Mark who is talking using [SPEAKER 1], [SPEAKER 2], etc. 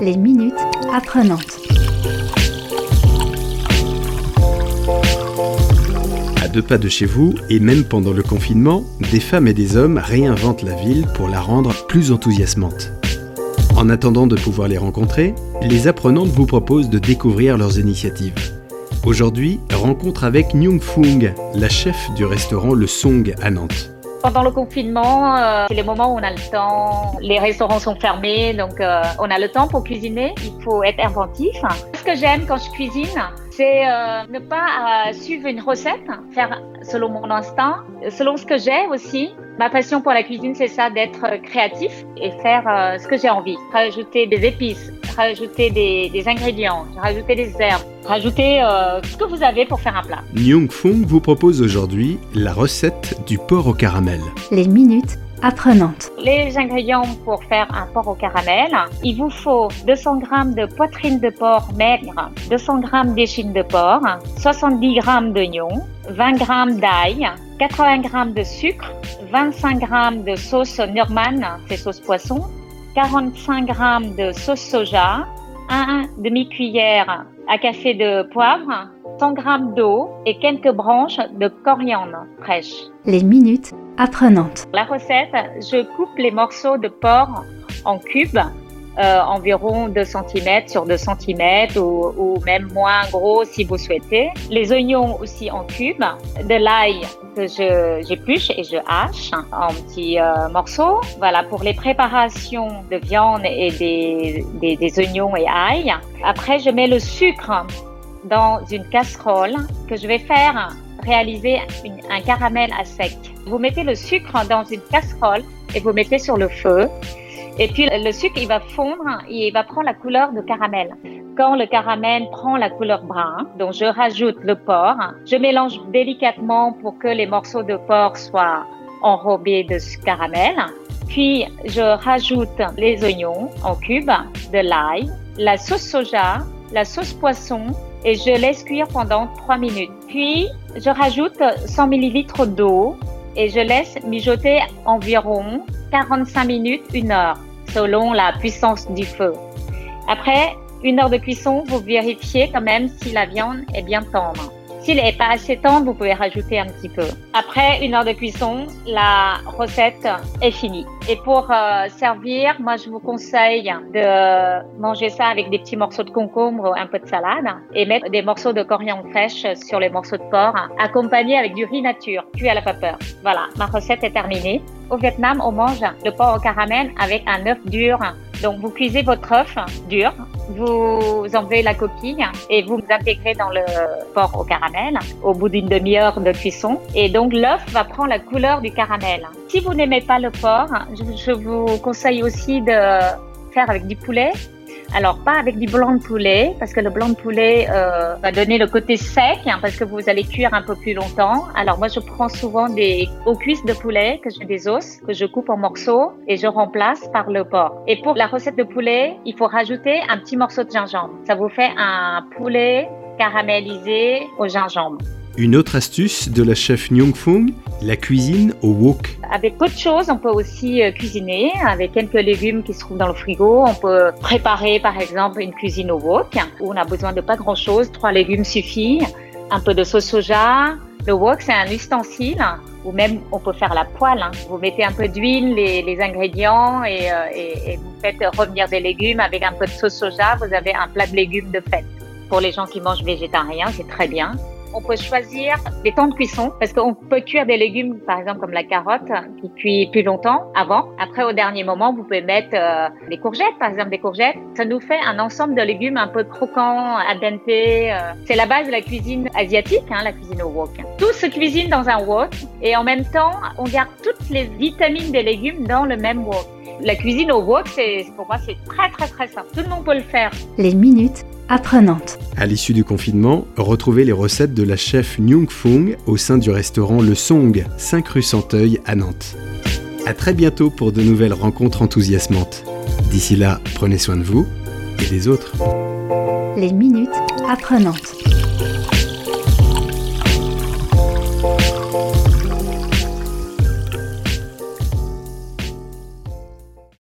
[SPEAKER 1] Les minutes apprenantes.
[SPEAKER 2] À deux pas de chez vous, et même pendant le confinement, des femmes et des hommes réinventent la ville pour la rendre plus enthousiasmante. En attendant de pouvoir les rencontrer, les apprenantes vous proposent de découvrir leurs initiatives. Aujourd'hui, rencontre avec Nyung Fung, la chef du restaurant Le Song à Nantes.
[SPEAKER 3] Pendant le confinement, euh, c'est les moments où on a le temps. Les restaurants sont fermés, donc euh, on a le temps pour cuisiner. Il faut être inventif. Ce que j'aime quand je cuisine, c'est euh, ne pas euh, suivre une recette, faire selon mon instinct, selon ce que j'ai aussi. Ma passion pour la cuisine, c'est ça, d'être créatif et faire euh, ce que j'ai envie. Rajouter des épices, rajouter des, des ingrédients, rajouter des herbes, rajouter euh, ce que vous avez pour faire un plat.
[SPEAKER 2] Nyung Fung vous propose aujourd'hui la recette du porc au caramel.
[SPEAKER 1] Les minutes
[SPEAKER 3] Les ingrédients pour faire un porc au caramel, il vous faut 200 g de poitrine de porc maigre, 200 g d'échine de porc, 70 g d'oignons, 20 g d'ail, 80 g de sucre, 25 g de sauce Norman, c'est sauce poisson, 45 g de sauce soja, 1 demi-cuillère à café de poivre, 100 g d'eau et quelques branches de coriandre fraîche.
[SPEAKER 1] Les minutes apprenantes.
[SPEAKER 3] La recette, je coupe les morceaux de porc en cubes, euh, environ 2 cm sur 2 cm ou, ou même moins gros si vous souhaitez. Les oignons aussi en cubes, de l'ail que je j'épluche et je hache en petits euh, morceaux. Voilà pour les préparations de viande et des, des, des oignons et ail. Après, je mets le sucre dans une casserole que je vais faire réaliser un caramel à sec. Vous mettez le sucre dans une casserole et vous mettez sur le feu. Et puis le sucre, il va fondre et il va prendre la couleur de caramel. Quand le caramel prend la couleur brun, donc je rajoute le porc. Je mélange délicatement pour que les morceaux de porc soient enrobés de ce caramel. Puis je rajoute les oignons en cubes, de l'ail, la sauce soja, la sauce poisson et je laisse cuire pendant 3 minutes. Puis je rajoute 100 ml d'eau et je laisse mijoter environ 45 minutes, une heure, selon la puissance du feu. Après une heure de cuisson, vous vérifiez quand même si la viande est bien tendre. S'il n'est pas assez tendre, vous pouvez rajouter un petit peu. Après une heure de cuisson, la recette est finie. Et pour euh, servir, moi je vous conseille de manger ça avec des petits morceaux de concombre, un peu de salade, et mettre des morceaux de coriandre fraîche sur les morceaux de porc, accompagné avec du riz nature, cuit à la vapeur. Voilà, ma recette est terminée. Au Vietnam, on mange le porc au caramel avec un œuf dur. Donc vous cuisez votre œuf dur, vous enlevez la coquille et vous intégrez dans le porc au caramel au bout d'une demi-heure de cuisson. Et donc l'œuf va prendre la couleur du caramel. Si vous n'aimez pas le porc, je, je vous conseille aussi de faire avec du poulet. Alors pas avec du blanc de poulet parce que le blanc de poulet euh, va donner le côté sec hein, parce que vous allez cuire un peu plus longtemps. Alors moi je prends souvent des aux cuisses de poulet que j'ai des os que je coupe en morceaux et je remplace par le porc. Et pour la recette de poulet, il faut rajouter un petit morceau de gingembre. Ça vous fait un poulet caramélisé au gingembre.
[SPEAKER 2] Une autre astuce de la chef Nyung Fung, la cuisine au wok.
[SPEAKER 3] Avec peu de choses, on peut aussi euh, cuisiner avec quelques légumes qui se trouvent dans le frigo. On peut préparer par exemple une cuisine au wok où on a besoin de pas grand chose. Trois légumes suffit. Un peu de sauce soja. Le wok, c'est un ustensile ou même on peut faire la poêle. hein. Vous mettez un peu d'huile, les, ingrédients euh, et- et vous faites revenir des légumes avec un peu de sauce soja. Vous avez un plat de légumes de fête. Pour les gens qui mangent végétarien, c'est très bien. On peut choisir des temps de cuisson parce qu'on peut cuire des légumes, par exemple comme la carotte, qui cuit plus longtemps avant. Après, au dernier moment, vous pouvez mettre euh, des courgettes, par exemple des courgettes. Ça nous fait un ensemble de légumes un peu croquants, dente. euh. C'est la base de la cuisine asiatique, hein, la cuisine au wok. Tout se cuisine dans un wok et en même temps, on garde toutes les vitamines des légumes dans le même wok. La cuisine au wok, c'est pour moi, c'est très très très simple. Tout le monde peut le faire.
[SPEAKER 1] Les minutes apprenantes.
[SPEAKER 2] À l'issue du confinement, retrouvez les recettes de la chef Nyung Fung au sein du restaurant Le Song, 5 rue Santeuil à Nantes. À très bientôt pour de nouvelles rencontres enthousiasmantes. D'ici là, prenez soin de vous et des autres.
[SPEAKER 1] Les minutes apprenantes.